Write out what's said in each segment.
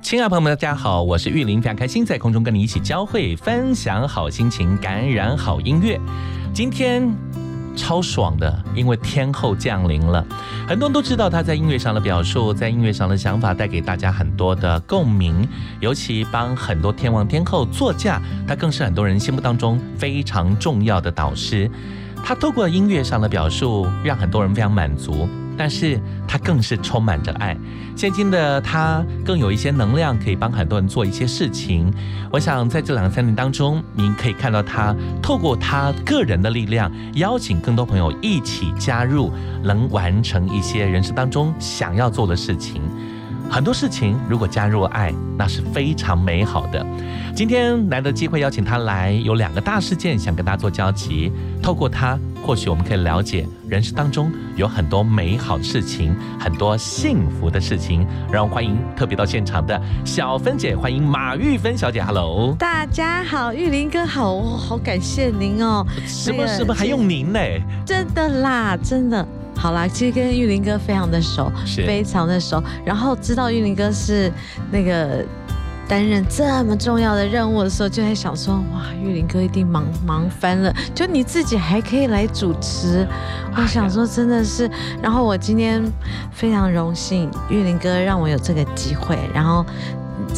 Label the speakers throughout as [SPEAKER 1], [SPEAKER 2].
[SPEAKER 1] 亲爱的朋友们，大家好，我是玉林，非常开心在空中跟你一起交汇，分享好心情，感染好音乐。今天超爽的，因为天后降临了，很多人都知道他在音乐上的表述，在音乐上的想法带给大家很多的共鸣，尤其帮很多天王天后作嫁，他更是很多人心目当中非常重要的导师。他透过音乐上的表述，让很多人非常满足。但是他更是充满着爱，现今的他更有一些能量，可以帮很多人做一些事情。我想在这两三年当中，您可以看到他透过他个人的力量，邀请更多朋友一起加入，能完成一些人生当中想要做的事情。很多事情如果加入爱，那是非常美好的。今天难得机会邀请他来，有两个大事件想跟大家做交集。透过他，或许我们可以了解人生当中有很多美好的事情，很多幸福的事情。让我欢迎特别到现场的小芬姐，欢迎马玉芬小姐。Hello，
[SPEAKER 2] 大家好，玉林哥好，好感谢您哦。
[SPEAKER 1] 什么什么还用您呢？
[SPEAKER 2] 真的啦，真的。好啦，其实跟玉林哥非常的熟，非常的熟。然后知道玉林哥是那个担任这么重要的任务的时候，就在想说，哇，玉林哥一定忙忙翻了。就你自己还可以来主持，我想说真的是。然后我今天非常荣幸，玉林哥让我有这个机会，然后。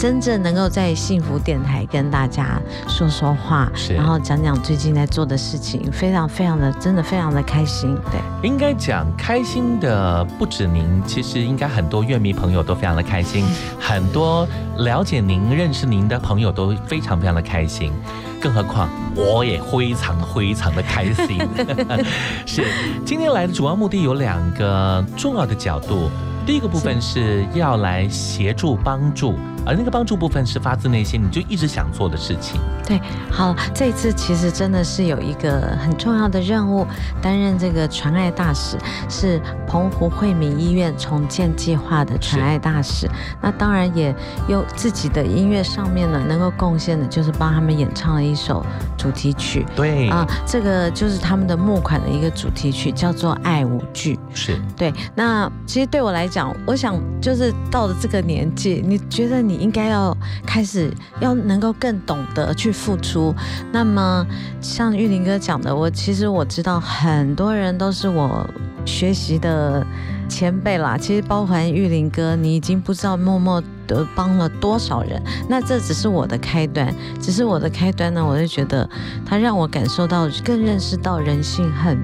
[SPEAKER 2] 真正能够在幸福电台跟大家说说话，然后讲讲最近在做的事情，非常非常的，真的非常的开心。对，
[SPEAKER 1] 应该讲开心的不止您，其实应该很多乐迷朋友都非常的开心，很多了解您、认识您的朋友都非常非常的开心，更何况我也非常非常的开心。是，今天来的主要目的有两个重要的角度。第一个部分是要来协助帮助，而那个帮助部分是发自内心，你就一直想做的事情。
[SPEAKER 2] 对，好，这一次其实真的是有一个很重要的任务，担任这个传爱大使，是澎湖惠民医院重建计划的传爱大使。那当然也有自己的音乐上面呢，能够贡献的就是帮他们演唱了一首主题曲。
[SPEAKER 1] 对啊，
[SPEAKER 2] 这个就是他们的募款的一个主题曲，叫做《爱舞剧》。
[SPEAKER 1] 是
[SPEAKER 2] 对。那其实对我来讲，我想就是到了这个年纪，你觉得你你应该要开始要能够更懂得去付出。那么像玉林哥讲的，我其实我知道很多人都是我学习的前辈啦。其实包含玉林哥，你已经不知道默默的帮了多少人。那这只是我的开端，只是我的开端呢。我就觉得他让我感受到更认识到人性很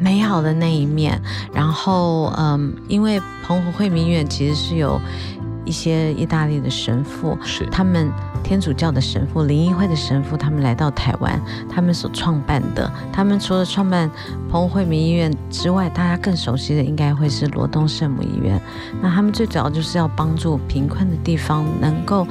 [SPEAKER 2] 美好的那一面。然后嗯，因为澎湖惠民院其实是有一些意大利的神父，
[SPEAKER 1] 是
[SPEAKER 2] 他们。天主教的神父、灵异会的神父，他们来到台湾，他们所创办的，他们除了创办澎湖惠民医院之外，大家更熟悉的应该会是罗东圣母医院。那他们最主要就是要帮助贫困的地方能够，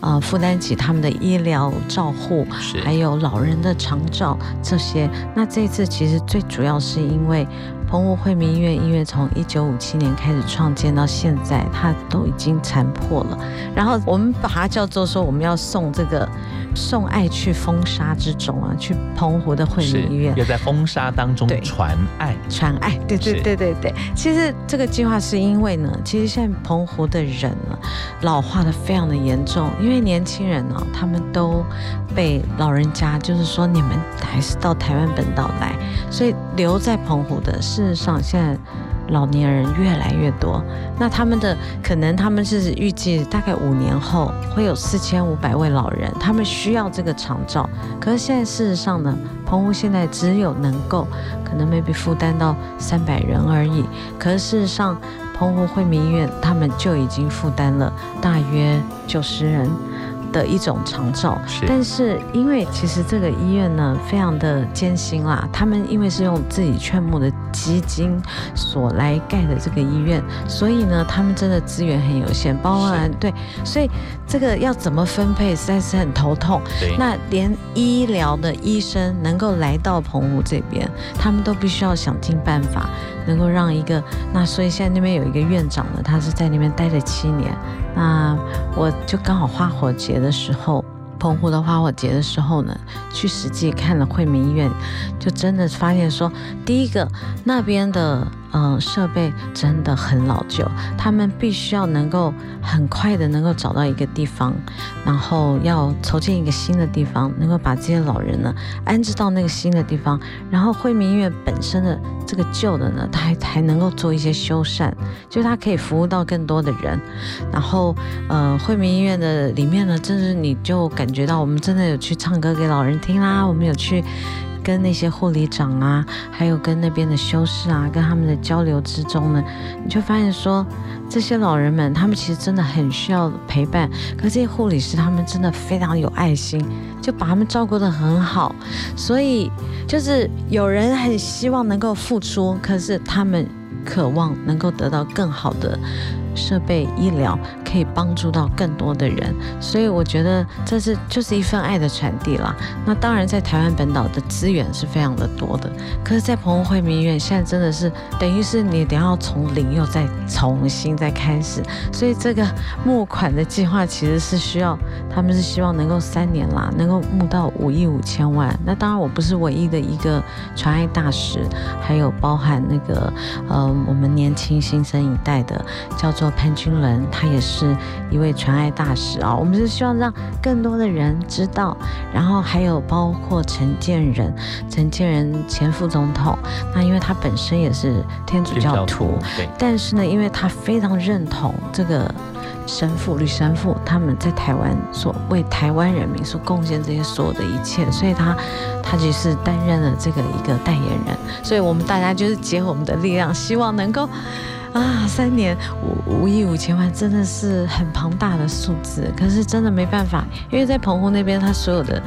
[SPEAKER 2] 呃，负担起他们的医疗照护，还有老人的长照这些。那这次其实最主要是因为。澎湖惠民医院医院从一九五七年开始创建到现在，它都已经残破了。然后我们把它叫做说，我们要送这个。送爱去风沙之中啊，去澎湖的惠民医院，
[SPEAKER 1] 要在风沙当中传爱，
[SPEAKER 2] 传爱，对对对对对。其实这个计划是因为呢，其实现在澎湖的人呢，老化的非常的严重，因为年轻人呢，他们都被老人家就是说，你们还是到台湾本岛来，所以留在澎湖的，事实上现在。老年人越来越多。那他们的可能他们是预计大概五年后会有四千五百位老人，他们需要这个长照。可是现在事实上呢，澎湖现在只有能够可能 maybe 负担到三百人而已。可是事实上，澎湖惠民医院他们就已经负担了大约九十人。的一种长照，但是因为其实这个医院呢非常的艰辛啦，他们因为是用自己劝募的基金所来盖的这个医院，所以呢他们真的资源很有限，包括对，所以这个要怎么分配实在是很头痛。那连医疗的医生能够来到澎湖这边，他们都必须要想尽办法，能够让一个那所以现在那边有一个院长呢，他是在那边待了七年。那我就刚好花火节的时候，澎湖的花火节的时候呢，去实际看了惠民医院，就真的发现说，第一个那边的。嗯，设备真的很老旧，他们必须要能够很快的能够找到一个地方，然后要筹建一个新的地方，能够把这些老人呢安置到那个新的地方，然后惠民医院本身的这个旧的呢，它还还能够做一些修缮，就它可以服务到更多的人。然后，呃，惠民医院的里面呢，真是你就感觉到我们真的有去唱歌给老人听啦，我们有去。跟那些护理长啊，还有跟那边的修士啊，跟他们的交流之中呢，你就发现说，这些老人们他们其实真的很需要陪伴，可这些护理师他们真的非常有爱心，就把他们照顾得很好，所以就是有人很希望能够付出，可是他们渴望能够得到更好的。设备医疗可以帮助到更多的人，所以我觉得这是就是一份爱的传递啦。那当然，在台湾本岛的资源是非常的多的，可是，在澎湖惠民医院现在真的是等于是你等要从零又再重新再开始，所以这个募款的计划其实是需要，他们是希望能够三年啦，能够募到五亿五千万。那当然，我不是唯一的一个传爱大使，还有包含那个呃，我们年轻新生一代的叫做。做潘君伦，他也是一位传爱大使啊。我们是希望让更多的人知道，然后还有包括陈建仁，陈建仁前副总统，那因为他本身也是天主教徒，但是呢，因为他非常认同这个神父吕神父他们在台湾所为台湾人民所贡献这些所有的一切，所以他他就是担任了这个一个代言人。所以我们大家就是结合我们的力量，希望能够。啊，三年五五亿五千万真的是很庞大的数字，可是真的没办法，因为在澎湖那边，它所有的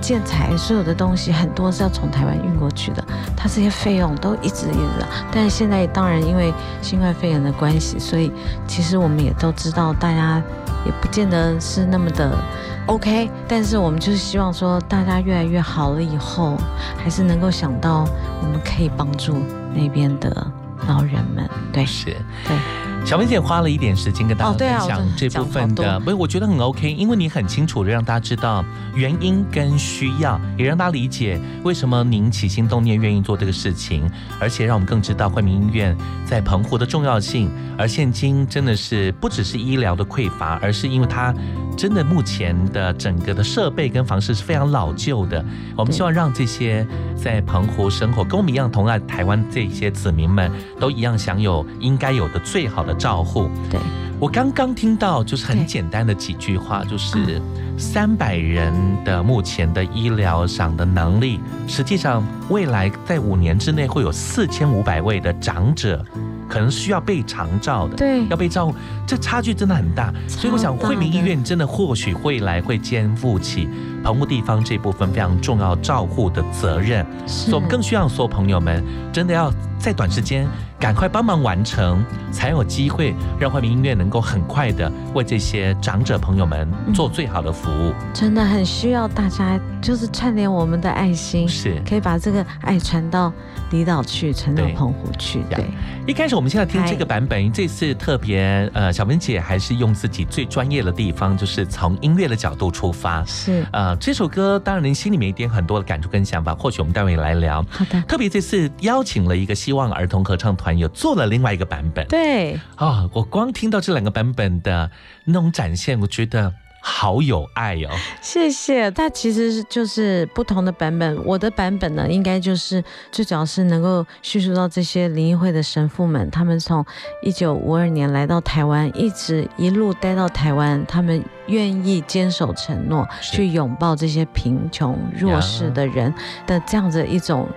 [SPEAKER 2] 建材、所有的东西很多是要从台湾运过去的，它这些费用都一直一直。但是现在当然因为新冠肺炎的关系，所以其实我们也都知道，大家也不见得是那么的 OK。但是我们就是希望说，大家越来越好了以后，还是能够想到我们可以帮助那边的。老人们，对，
[SPEAKER 1] 是，
[SPEAKER 2] 对，
[SPEAKER 1] 小文姐花了一点时间跟大家分享这部分的，不是，我觉得很 OK，因为你很清楚的让大家知道原因跟需要，也让大家理解为什么您起心动念愿意做这个事情，而且让我们更知道惠民医院在澎湖的重要性。而现今真的是不只是医疗的匮乏，而是因为它。真的，目前的整个的设备跟房式是非常老旧的。我们希望让这些在澎湖生活跟我们一样同爱台湾这些子民们，都一样享有应该有的最好的照护。
[SPEAKER 2] 对
[SPEAKER 1] 我刚刚听到就是很简单的几句话，就是三百人的目前的医疗上的能力，实际上未来在五年之内会有四千五百位的长者。可能需要被长照的，
[SPEAKER 2] 对，
[SPEAKER 1] 要被照顾，这差距真的很大。所以我想，惠民医院真的或许未来会肩负起澎湖地方这部分非常重要照护的责任。所以我们更需要所有朋友们，真的要在短时间。赶快帮忙完成，才有机会让惠民音乐能够很快的为这些长者朋友们做最好的服务。
[SPEAKER 2] 真的很需要大家，就是串联我们的爱心，
[SPEAKER 1] 是
[SPEAKER 2] 可以把这个爱传到离岛去，传到澎湖去。对，
[SPEAKER 1] 一开始我们现在听这个版本，这次特别呃，小文姐还是用自己最专业的地方，就是从音乐的角度出发。
[SPEAKER 2] 是
[SPEAKER 1] 呃，这首歌当然您心里面一定很多的感触跟想法，或许我们待会来聊。
[SPEAKER 2] 好的，
[SPEAKER 1] 特别这次邀请了一个希望儿童合唱团。有做了另外一个版本，
[SPEAKER 2] 对
[SPEAKER 1] 啊，我光听到这两个版本的那种展现，我觉得好有爱哦。
[SPEAKER 2] 谢谢。它其实就是不同的版本。我的版本呢，应该就是最主要是能够叙述到这些灵异会的神父们，他们从一九五二年来到台湾，一直一路待到台湾，他们愿意坚守承诺，去拥抱这些贫穷弱势的人的这样子一种。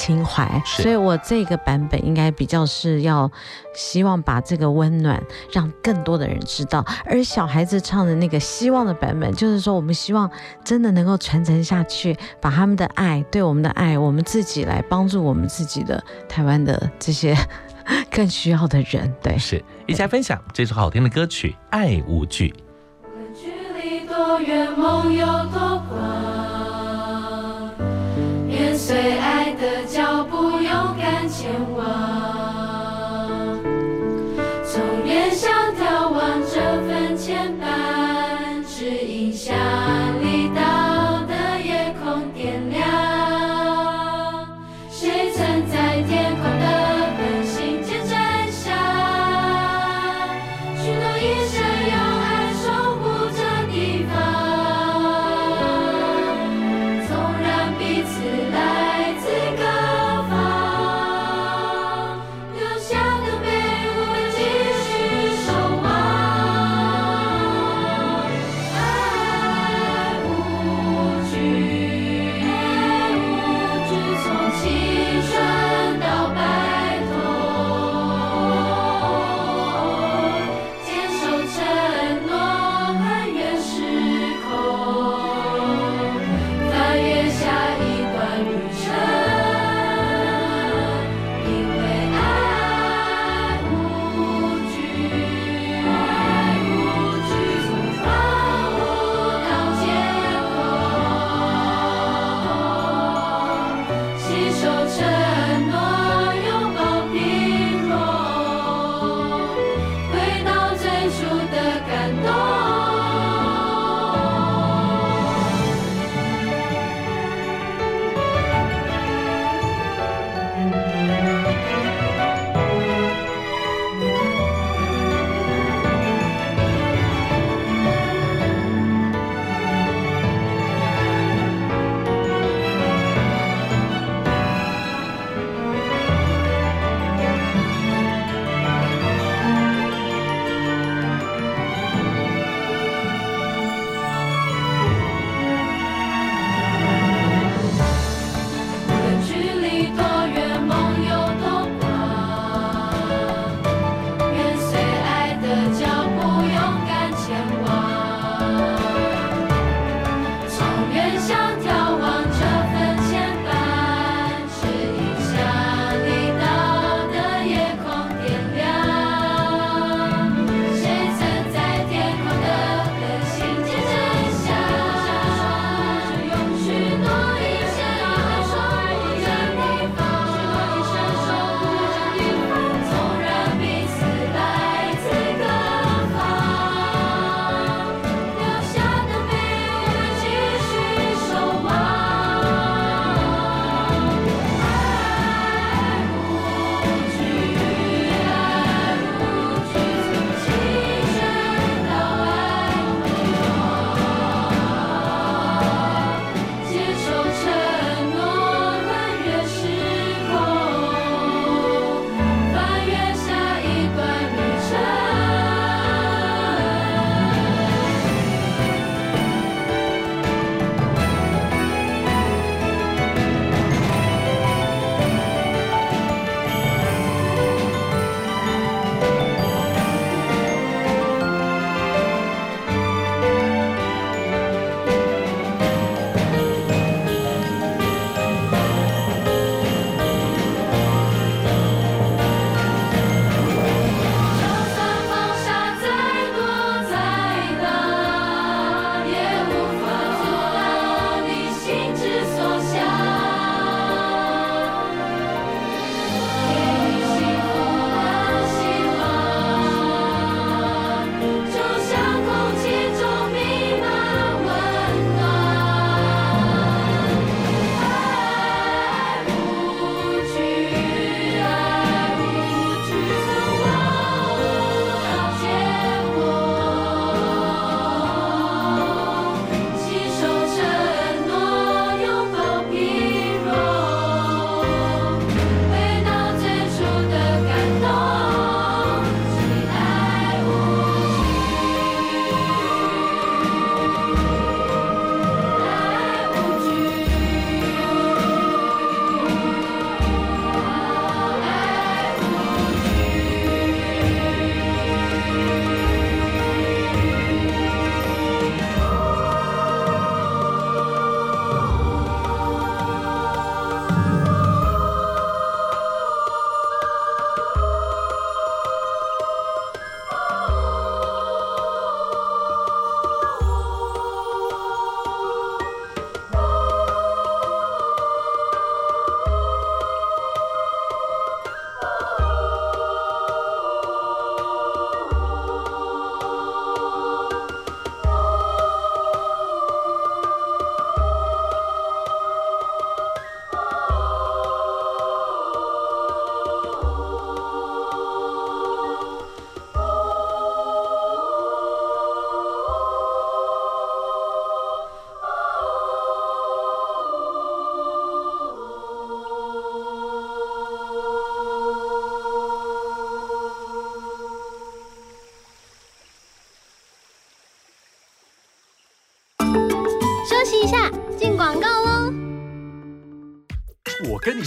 [SPEAKER 2] 情怀，所以我这个版本应该比较是要希望把这个温暖让更多的人知道，而小孩子唱的那个希望的版本，就是说我们希望真的能够传承下去，把他们的爱对我们的爱，我们自己来帮助我们自己的台湾的这些 更需要的人。对，
[SPEAKER 1] 是一起来分享这首好听的歌曲《爱无惧》。
[SPEAKER 3] 多远，梦有多广。随爱的脚步，勇敢前往。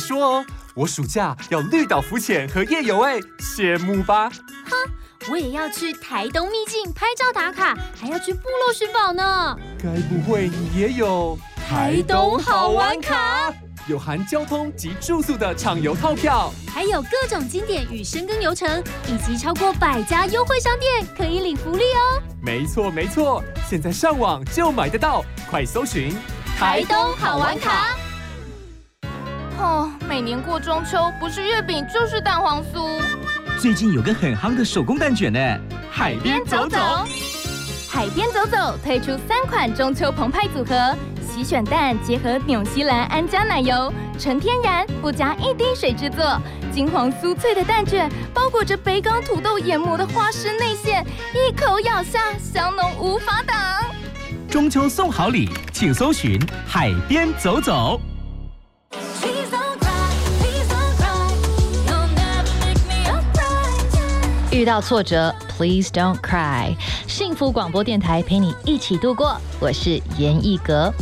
[SPEAKER 4] 说哦，我暑假要绿岛浮潜和夜游，哎，羡慕吧？
[SPEAKER 5] 哼我也要去台东秘境拍照打卡，还要去部落寻宝呢。
[SPEAKER 4] 该不会你也有
[SPEAKER 5] 台东好玩卡？
[SPEAKER 4] 有含交通及住宿的畅游套票，
[SPEAKER 5] 还有各种经典与深耕游程，以及超过百家优惠商店可以领福利哦。
[SPEAKER 4] 没错没错，现在上网就买得到，快搜寻
[SPEAKER 5] 台东好玩卡。
[SPEAKER 3] 年过中秋，不是月饼就是蛋黄酥。
[SPEAKER 6] 最近有个很夯的手工蛋卷呢，
[SPEAKER 4] 海边走走。
[SPEAKER 3] 海边走走推出三款中秋澎湃组合，喜选蛋结合纽西兰安佳奶油，纯天然不加一滴水制作，金黄酥脆的蛋卷包裹着北港土豆研磨的花式内馅，一口咬下，香浓无法挡。
[SPEAKER 6] 中秋送好礼，请搜寻海边走走。
[SPEAKER 7] 遇到挫折，Please don't cry。幸福广播电台陪你一起度过。我是严艺格。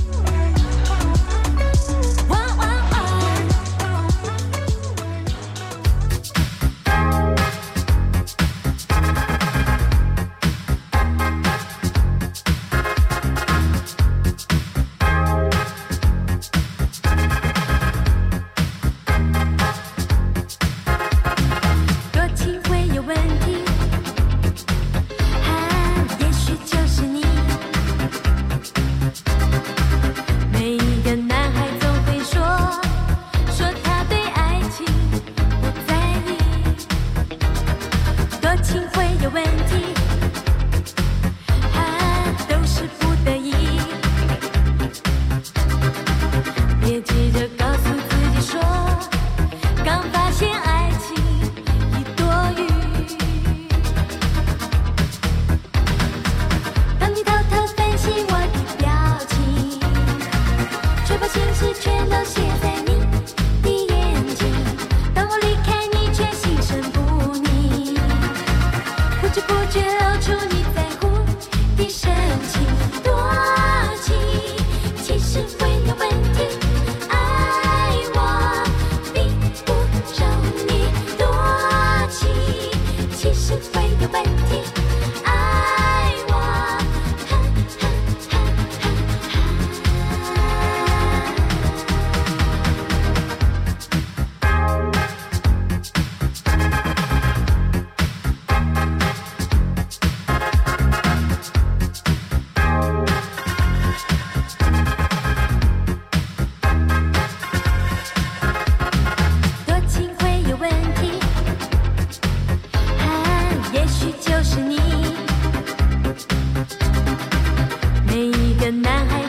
[SPEAKER 7] 个男孩。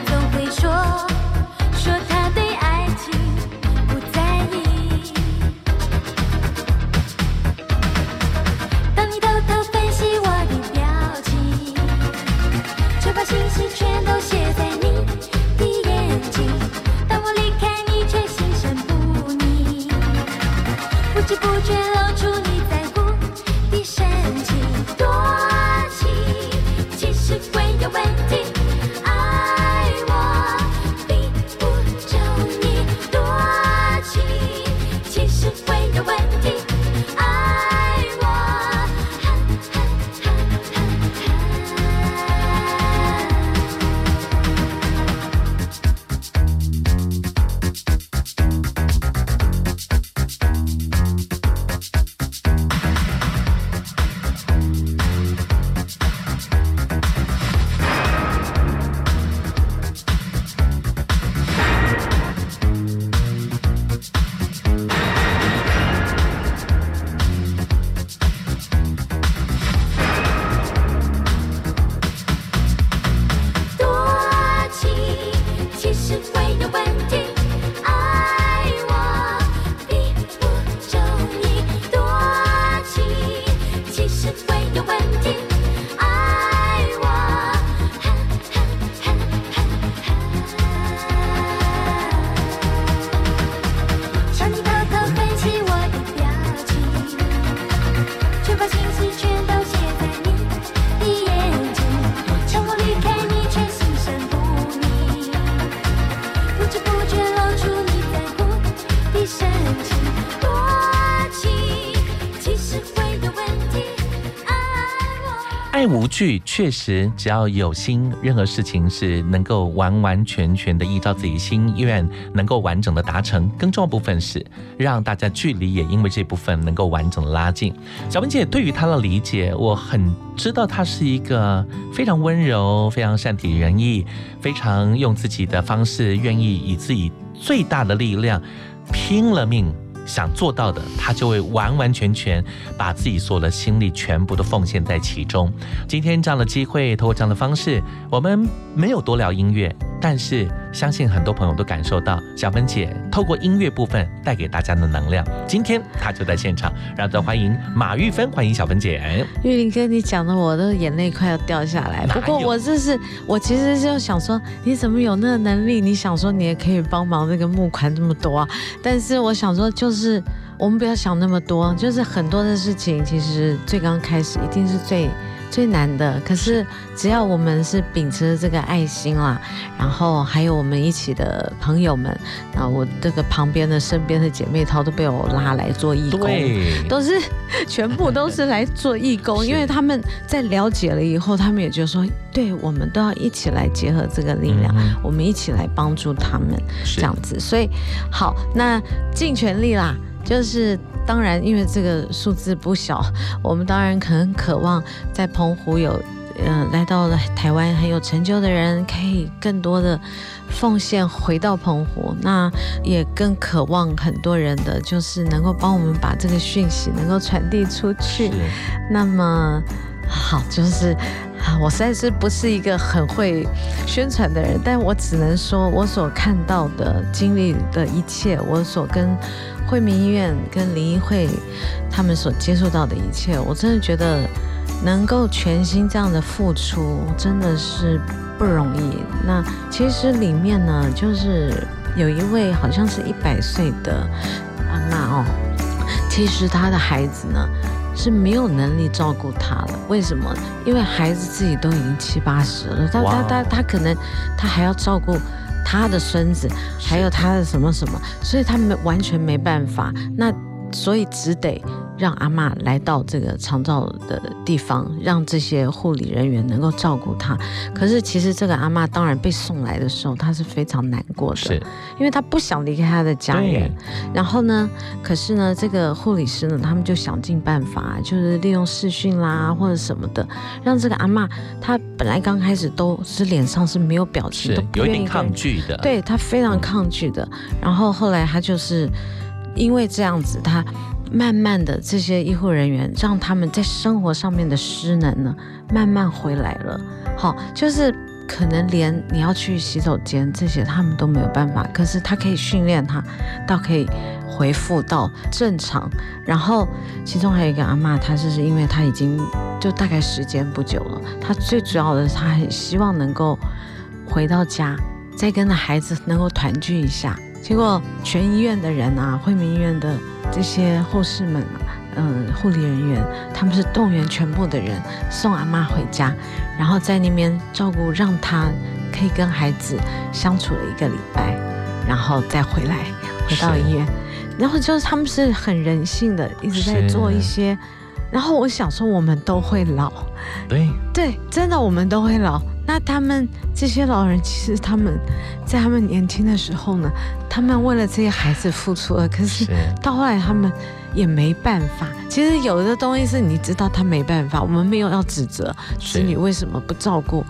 [SPEAKER 1] 爱无惧，确实只要有心，任何事情是能够完完全全的依照自己心愿，能够完整的达成。更重要部分是让大家距离也因为这部分能够完整的拉近。小文姐对于她的理解，我很知道她是一个非常温柔、非常善体人意、非常用自己的方式，愿意以自己最大的力量拼了命。想做到的，他就会完完全全把自己所有的心力全部都奉献在其中。今天这样的机会，通过这样的方式，我们没有多聊音乐，但是相信很多朋友都感受到小芬姐透过音乐部分带给大家的能量。今天她就在现场，让我们欢迎马玉芬，欢迎小芬姐。
[SPEAKER 2] 玉林哥，你讲的我的眼泪快要掉下来。不过我这是我其实就想说，你怎么有那个能力？你想说你也可以帮忙那个募款这么多啊？但是我想说。就是我们不要想那么多，就是很多的事情，其实最刚开始一定是最最难的。可是只要我们是秉持这个爱心啦，然后还有我们一起的朋友们，啊我这个旁边的身边的姐妹她都被我拉来做义工，都是全部都是来做义工，因为他们在了解了以后，他们也就说，对我们都要一起来结合这个力量，我们一起来帮助他们这样子。所以好，那尽全力啦。就是当然，因为这个数字不小，我们当然可能渴望在澎湖有，嗯，来到了台湾很有成就的人，可以更多的奉献回到澎湖。那也更渴望很多人的，就是能够帮我们把这个讯息能够传递出去。那么好，就是啊我实在是不是一个很会宣传的人，但我只能说我所看到的、经历的一切，我所跟。惠民医院跟林医会，他们所接触到的一切，我真的觉得能够全心这样的付出，真的是不容易。那其实里面呢，就是有一位好像是一百岁的阿妈哦，其实她的孩子呢是没有能力照顾他了。为什么？因为孩子自己都已经七八十了，他他他他可能他还要照顾。他的孙子，还有他的什么什么，所以他们完全没办法。那所以只得。让阿妈来到这个长照的地方，让这些护理人员能够照顾她。可是其实这个阿妈当然被送来的时候，她是非常难过的，
[SPEAKER 1] 是，
[SPEAKER 2] 因为她不想离开她的家人。然后呢，可是呢，这个护理师呢，他们就想尽办法，就是利用视讯啦或者什么的，让这个阿妈，她本来刚开始都是脸上是没有表情，
[SPEAKER 1] 都有点抗拒的，
[SPEAKER 2] 对她非常抗拒的。然后后来她就是因为这样子，他。慢慢的，这些医护人员让他们在生活上面的失能呢，慢慢回来了。好，就是可能连你要去洗手间这些，他们都没有办法。可是他可以训练他，到可以恢复到正常。然后其中还有一个阿妈，她就是因为她已经就大概时间不久了，她最主要的，她很希望能够回到家，再跟那孩子能够团聚一下。结果全医院的人啊，惠民医院的。这些护士们，嗯，护理人员，他们是动员全部的人送阿妈回家，然后在那边照顾，让她可以跟孩子相处了一个礼拜，然后再回来回到医院，然后就是他们是很人性的，一直在做一些。然后我想说，我们都会老，
[SPEAKER 1] 对
[SPEAKER 2] 对，真的我们都会老。那他们这些老人，其实他们在他们年轻的时候呢，他们为了这些孩子付出了，可是到后来他们也没办法。其实有的东西是你知道他没办法，我们没有要指责子女为什么不照顾。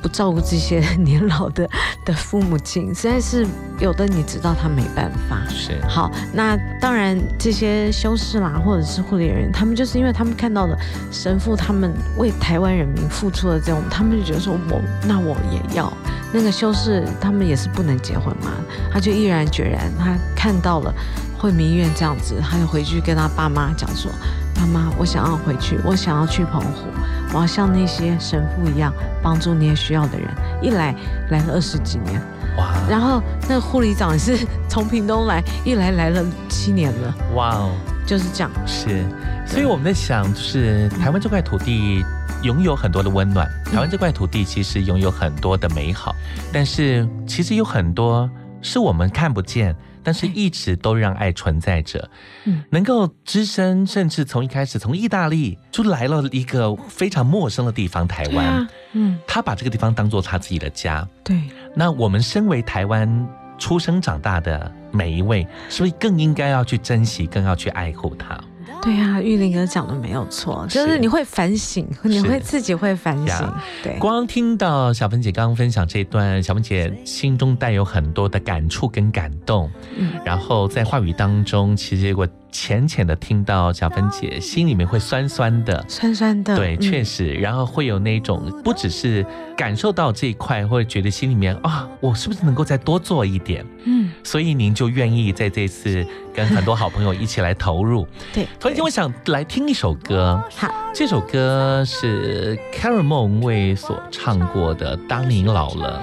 [SPEAKER 2] 不照顾这些 年老的 的父母亲，实在是有的，你知道他没办法。
[SPEAKER 1] 是
[SPEAKER 2] 好，那当然这些修士啦，或者是护理人员，他们就是因为他们看到了神父他们为台湾人民付出的这种，他们就觉得说我那我也要。那个修士他们也是不能结婚嘛，他就毅然决然，他看到了惠民医院这样子，他就回去跟他爸妈讲说。妈妈，我想要回去，我想要去澎湖，我要像那些神父一样帮助那些需要的人。一来来了二十几年，哇！然后那个护理长也是 从屏东来，一来来了七年了，哇哦！就是这样，
[SPEAKER 1] 是。所以我们在想，就是台湾这块土地拥有很多的温暖，台湾这块土地其实拥有很多的美好，但是其实有很多是我们看不见，但是一直都让爱存在着，
[SPEAKER 2] 嗯
[SPEAKER 1] 能够只身，甚至从一开始从意大利就来了一个非常陌生的地方——台湾。
[SPEAKER 2] 啊，嗯，
[SPEAKER 1] 他把这个地方当做他自己的家。
[SPEAKER 2] 对，
[SPEAKER 1] 那我们身为台湾出生长大的每一位，是不是更应该要去珍惜，更要去爱护它。
[SPEAKER 2] 对啊，玉林哥讲的没有错，就是
[SPEAKER 1] 是
[SPEAKER 2] 你会反省，你会自己会反省
[SPEAKER 1] 呀，
[SPEAKER 2] 对，
[SPEAKER 1] 光听到小芬姐刚刚分享这一段，小芬姐心中带有很多的感触跟感动。
[SPEAKER 2] 嗯。
[SPEAKER 1] 然后在话语当中，其实我浅浅的听到小芬姐心里面会酸酸的。
[SPEAKER 2] 酸酸的，
[SPEAKER 1] 对，
[SPEAKER 2] 嗯
[SPEAKER 1] 确实，然后会有那种不只是感受到这一块，或者觉得心里面啊，我是不是能够再多做一点？
[SPEAKER 2] 嗯，
[SPEAKER 1] 所以您就愿意在这次跟很多好朋友一起来投入。
[SPEAKER 2] 对，
[SPEAKER 1] 头一天我想来听一首歌，
[SPEAKER 2] 好，
[SPEAKER 1] 这首歌是 Karen 梦为所唱过的《当你老了》。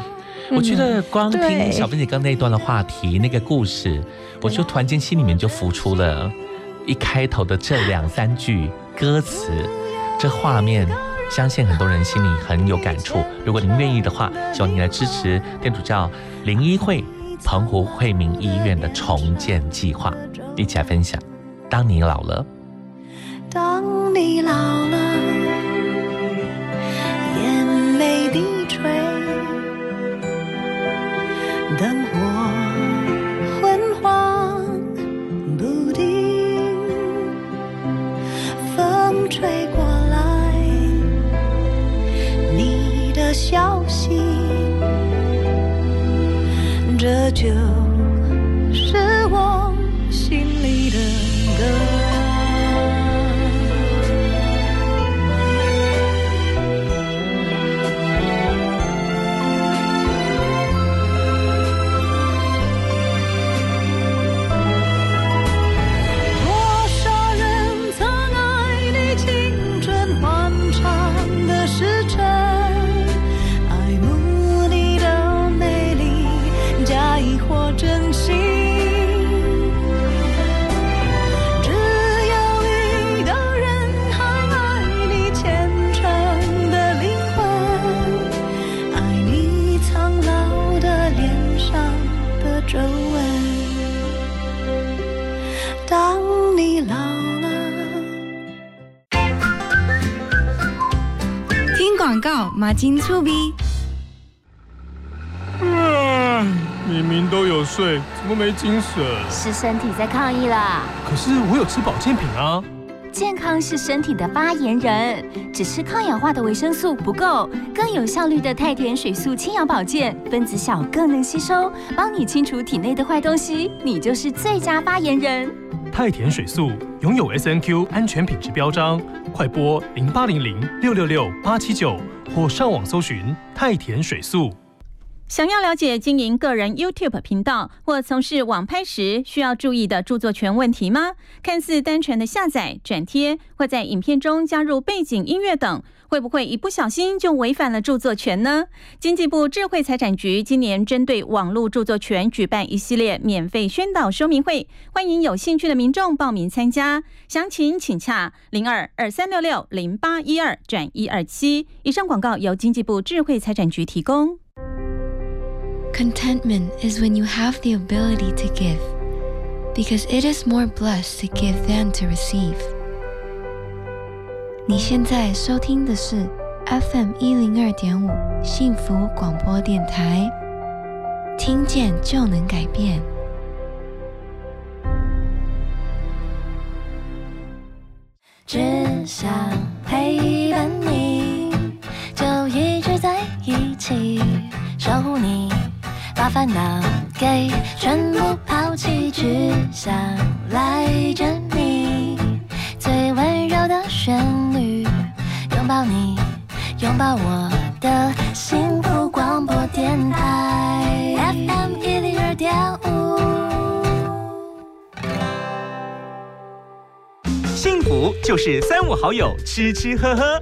[SPEAKER 1] 我觉得光听小芬姐刚那一段的话题，那个故事，我就突然间心里面就浮出了一开头的这两三句歌词，这画面，相信很多人心里很有感触。如果您愿意的话，希望您来支持天主教灵医会澎湖惠民医院的重建计划，一起来分享。当你老了。
[SPEAKER 8] 当你老了，消息，这就
[SPEAKER 9] 马金醋逼。
[SPEAKER 10] 嗯，明明都有睡，怎么没精神？
[SPEAKER 3] 是身体在抗议啦。
[SPEAKER 10] 可是我有吃保健品啊。
[SPEAKER 3] 健康是身体的发言人，只吃抗氧化的维生素不够，更有效率的太田水素清氧保健，分子小更能吸收，帮你清除体内的坏东西，你就是最佳发言人。
[SPEAKER 10] 太田水素拥有 S N Q 安全品质标章，快拨零八零零六六六八七九或上网搜寻太田水素。
[SPEAKER 11] 想要了解经营个人 YouTube 频道或从事网拍时需要注意的著作权问题吗？看似单纯的下载、转贴，或在影片中加入背景音乐等，会不会一不小心就违反了著作权呢？经济部智慧财产局今年针对网络著作权举办一系列免费宣导说明会，欢迎有兴趣的民众报名参加。详情请洽零二二三六六零八一二转一二七。以上广告由经济部智慧财产局提供。
[SPEAKER 12] Contentment is when you have the ability to give, because it is more blessed to give than to receive. 你现在收听的是 FM 一零二点五幸福广播电台，听见就能改变。
[SPEAKER 13] 只想陪伴你，就一直在一起，守护你， 把烦恼给全部抛弃，只想赖着你，最温柔的旋律，拥抱你，拥抱我的幸福广播电台 FM 一零二点五。
[SPEAKER 6] 幸福就是三五好友吃吃喝喝，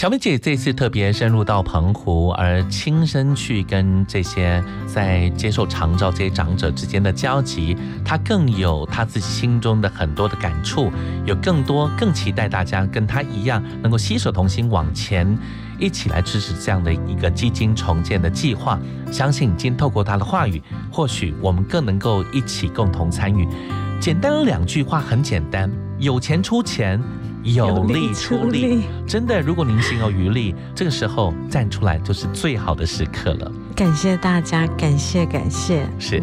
[SPEAKER 1] 小梅姐这次特别深入到澎湖，而亲身去跟这些在接受长照这些长者之间的交集，她更有她自己心中的很多的感触，有更多更期待大家跟她一样，能够携手同心往前，一起来支持这样的一个基金重建的计划。相信今天透过她的话语，或许我们更能够一起共同参与。简单两句话很简单：有钱出钱。有力出力，真的，如果您心有余力，这个时候站出来就是最好的时刻了。
[SPEAKER 2] 感谢大家，感谢感谢。
[SPEAKER 1] 是，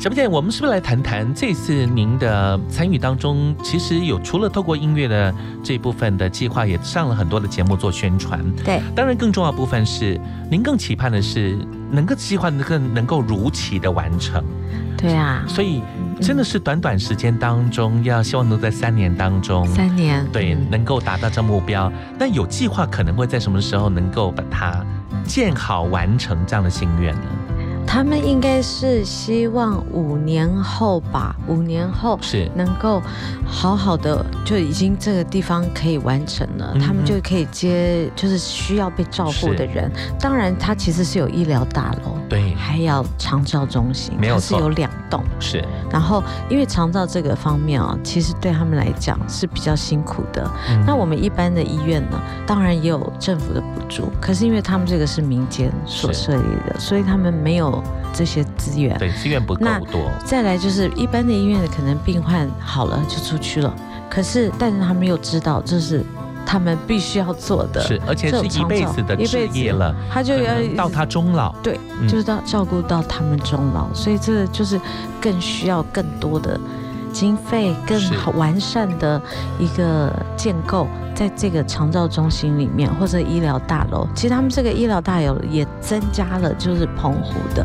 [SPEAKER 1] 小妹姐，我们是不是来谈谈这次您的参与当中，其实有除了透过音乐的这部分的计划，也上了很多的节目做宣传。
[SPEAKER 2] 对，
[SPEAKER 1] 当然更重要部分是，您更期盼的是能够计划能够能够如期的完成。
[SPEAKER 2] 对啊，
[SPEAKER 1] 所以真的是短短时间当中，要希望能在三年当中，
[SPEAKER 2] 三年
[SPEAKER 1] 对能够达到这目标。那有计划可能会在什么时候能够把它建好完成这样的心愿呢？
[SPEAKER 2] 他们应该是希望五年后吧，五年后
[SPEAKER 1] 是
[SPEAKER 2] 能够好好的，就已经这个地方可以完成了，他们就可以接，就是需要被照顾的人。当然，它其实是有医疗大楼，
[SPEAKER 1] 对，
[SPEAKER 2] 还要长照中心，
[SPEAKER 1] 没有
[SPEAKER 2] 是有两栋，
[SPEAKER 1] 是。
[SPEAKER 2] 然后，因为长照这个方面啊，其实对他们来讲是比较辛苦的。那我们一般的医院呢，当然也有政府的补助，可是因为他们这个是民间所设立的，所以他们没有。这些资源。
[SPEAKER 1] 对资源不够多，
[SPEAKER 2] 再来就是一般的医院可能病患好了就出去了，可是但是他们又知道这是他们必须要做的，
[SPEAKER 1] 是而且是一辈子的职业了，
[SPEAKER 2] 他就要
[SPEAKER 1] 到他终老，
[SPEAKER 2] 对，就是到照顾到他们终老，所以这就是更需要更多的经费，更好完善的一个建构。在这个长照中心里面，或者医疗大楼，其实他们这个医疗大楼也增加了，就是澎湖的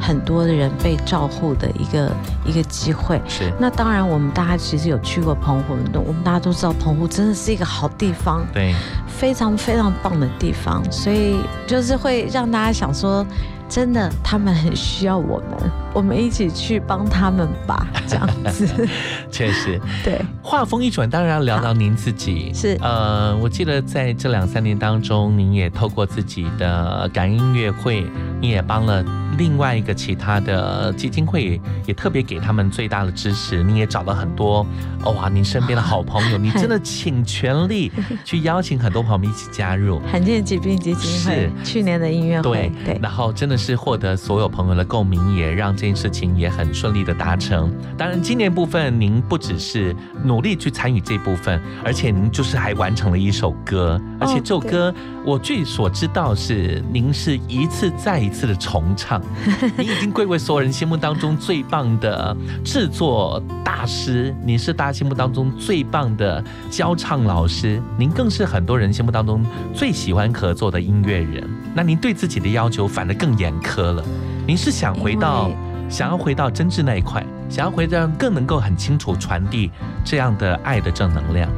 [SPEAKER 2] 很多的人被照护的一个一个机会。
[SPEAKER 1] 是。
[SPEAKER 2] 那当然，我们大家其实有去过澎湖，我们大家都知道澎湖真的是一个好地方，
[SPEAKER 1] 对，
[SPEAKER 2] 非常非常棒的地方，所以就是会让大家想说。真的，他们很需要我们，我们一起去帮他们吧，这样子。
[SPEAKER 1] 确实，
[SPEAKER 2] 对。
[SPEAKER 1] 话锋一转，当然要聊到您自己。
[SPEAKER 2] 是，
[SPEAKER 1] 呃，我记得在这两三年当中，您也透过自己的感恩音乐会，你也帮了另外一个其他的基金会，也特别给他们最大的支持。你也找了很多，哇，您身边的好朋友，你真的请全力 去邀请很多朋友们一起加入
[SPEAKER 2] 罕见疾病基金会。去年的音乐会，
[SPEAKER 1] 对，然后真的。是获得所有朋友的共鸣，也让这件事情也很顺利的达成。当然，今年部分您不只是努力去参与这部分，而且您就是还完成了一首歌，而且这首歌我据所知道是您是一次再一次的重唱，您已经贵为所有人心目当中最棒的制作大师，你是大家心目当中最棒的教唱老师，您更是很多人心目当中最喜欢合作的音乐人。那您对自己的要求反而更严苛了。您是想回到，想要回到真挚那一块，想要回到更能够很清楚传递这样的爱的正能量。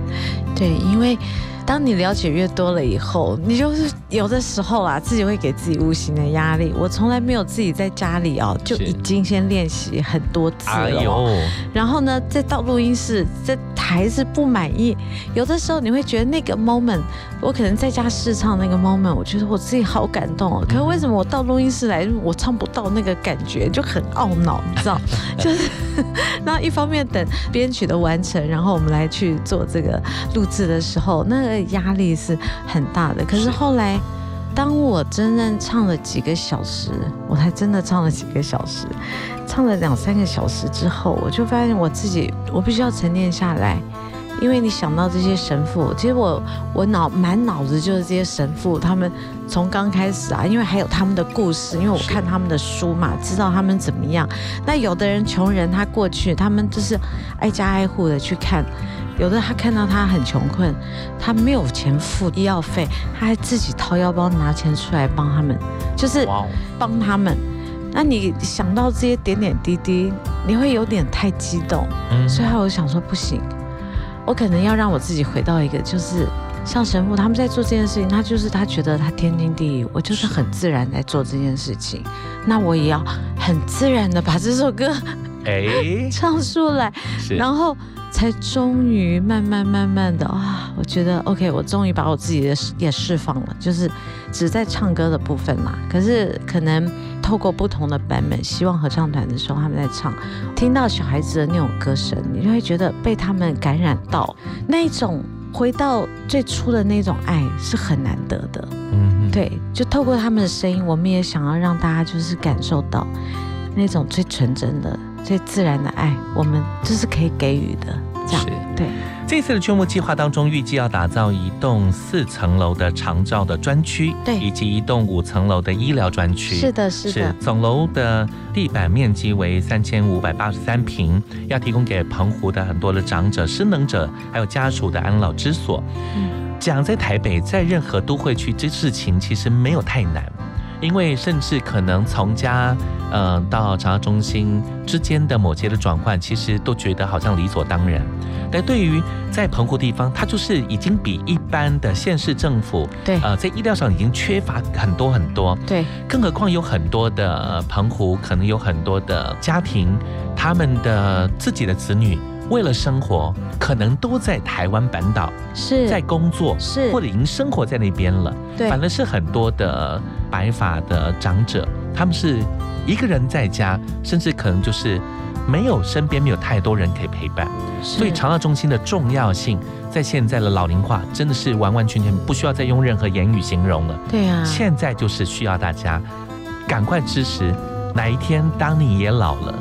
[SPEAKER 2] 对，因为。当你了解越多了以后，你就是有的时候啊，自己会给自己无形的压力。我从来没有自己在家里哦，就已经先练习很多次了。然后呢，再到录音室，这还是不满意。有的时候你会觉得那个 moment，我可能在家试唱那个 moment，我觉得我自己好感动哦。可是为什么我到录音室来，我唱不到那个感觉，就很懊恼，你知道？就是 那一方面等编曲的完成，然后我们来去做这个录制的时候，那个。压力是很大的，可是。后来，当我真正唱了几个小时，我才真的唱了几个小时，唱了两三个小时之后，我就发现我自己，我必须要沉淀下来，因为你想到这些神父，其实我我脑满脑子就是这些神父，他们从刚开始啊，因为还有他们的故事，因为我看他们的书嘛，知道他们怎么样。那有的人穷人，他过去，他们就是挨家挨户的去看。有的他看到他很穷困，他没有钱付医药费，他还自己掏腰包拿钱出来帮他们，就是帮他们。那你想到这些点点滴滴，你会有点太激动，所以我想说不行，我可能要让我自己回到一个，就是像神父他们在做这件事情，他就是他觉得他天经地义，我就是很自然在做这件事情，那我也要很自然的把这首歌
[SPEAKER 1] 哎。
[SPEAKER 2] 唱出来，然后。才终于慢慢慢慢的啊，我觉得 OK，我终于把我自己的也释放了，就是只在唱歌的部分嘛。可是可能透过不同的版本，希望合唱团的时候他们在唱，听到小孩子的那种歌声，你就会觉得被他们感染到，那种回到最初的那种爱是很难得的。嗯，对，就透过他们的声音，我们也想要让大家就是感受到那种最纯真的。最自然的爱，我们就是可以给予的。这样对。
[SPEAKER 1] 这次的秋末计划当中，预计要打造一栋四层楼的长照的专区，
[SPEAKER 2] 对，
[SPEAKER 1] 以及一栋五层楼的医疗专区。
[SPEAKER 2] 是的，是的。
[SPEAKER 1] 总楼的地板面积为三千五百八十三平，要提供给澎湖的很多的长者、失能者还有家属的安老之所。嗯，讲在台北，在任何都会区，这事情其实没有太难。因为甚至可能从家，呃，到长照中心之间的某些的转换，其实都觉得好像理所当然。但对于在澎湖地方，它就是已经比一般的县市政府，
[SPEAKER 2] 对，
[SPEAKER 1] 呃，在医疗上已经缺乏很多很多。
[SPEAKER 2] 对，
[SPEAKER 1] 更何况有很多的澎湖，可能有很多的家庭，他们的自己的子女。为了生活，可能都在台湾本岛，
[SPEAKER 2] 是
[SPEAKER 1] 在工作，
[SPEAKER 2] 是
[SPEAKER 1] 或者已经生活在那边了。
[SPEAKER 2] 对，
[SPEAKER 1] 反而是很多的白发的长者，他们是一个人在家，甚至可能就是没有身边没有太多人可以陪伴。所以，长照中心的重要性，在现在的老龄化，真的是完完全全不需要再用任何言语形容了。
[SPEAKER 2] 对啊，
[SPEAKER 1] 现在就是需要大家赶快支持。哪一天当你也老了？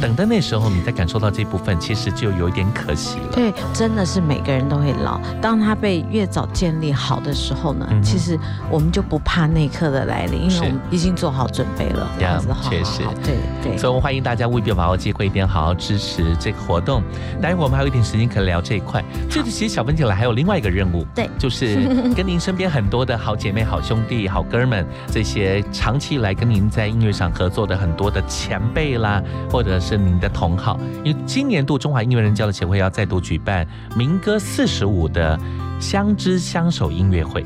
[SPEAKER 1] 等到那时候，你再感受到这部分，其实就有一点可惜了。
[SPEAKER 2] 对，真的是每个人都会老。当他被越早建立好的时候呢，其实我们就不怕那一刻的来临，因为我们已经做好准备了。这样子，
[SPEAKER 1] 确实，
[SPEAKER 2] 对对。
[SPEAKER 1] 所以，我们欢迎大家务必把握机会，一定好好支持这个活动。待会我们还有一点时间可以聊这一块。这次其实小芬姐来还有另外一个任务，
[SPEAKER 2] 对，
[SPEAKER 1] 就是 跟您身边很多的好姐妹、好兄弟、好哥们，这些长期以来跟您在音乐上合作的很多的前辈啦，或者是您的同好，因为今年度中华音乐人交流协会要再度举办民歌四十五的相知相守音乐会。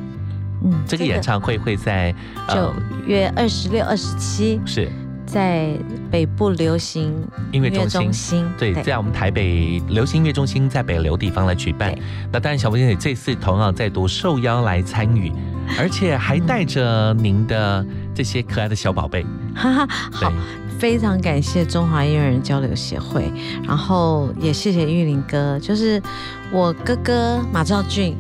[SPEAKER 1] 嗯，这个演唱会会在
[SPEAKER 2] 九月二十六、二十七，
[SPEAKER 1] 是
[SPEAKER 2] 在北部流行音乐中心。
[SPEAKER 1] 对，在我们台北流行音乐中心在北流地方来举办。那当然，小凤姐这次同样再度受邀来参与，而且还带着您的这些可爱的小宝贝。
[SPEAKER 2] 哈哈，好。非常感谢中华音乐人交流协会，然后也谢谢玉林哥，就是我哥哥马兆俊。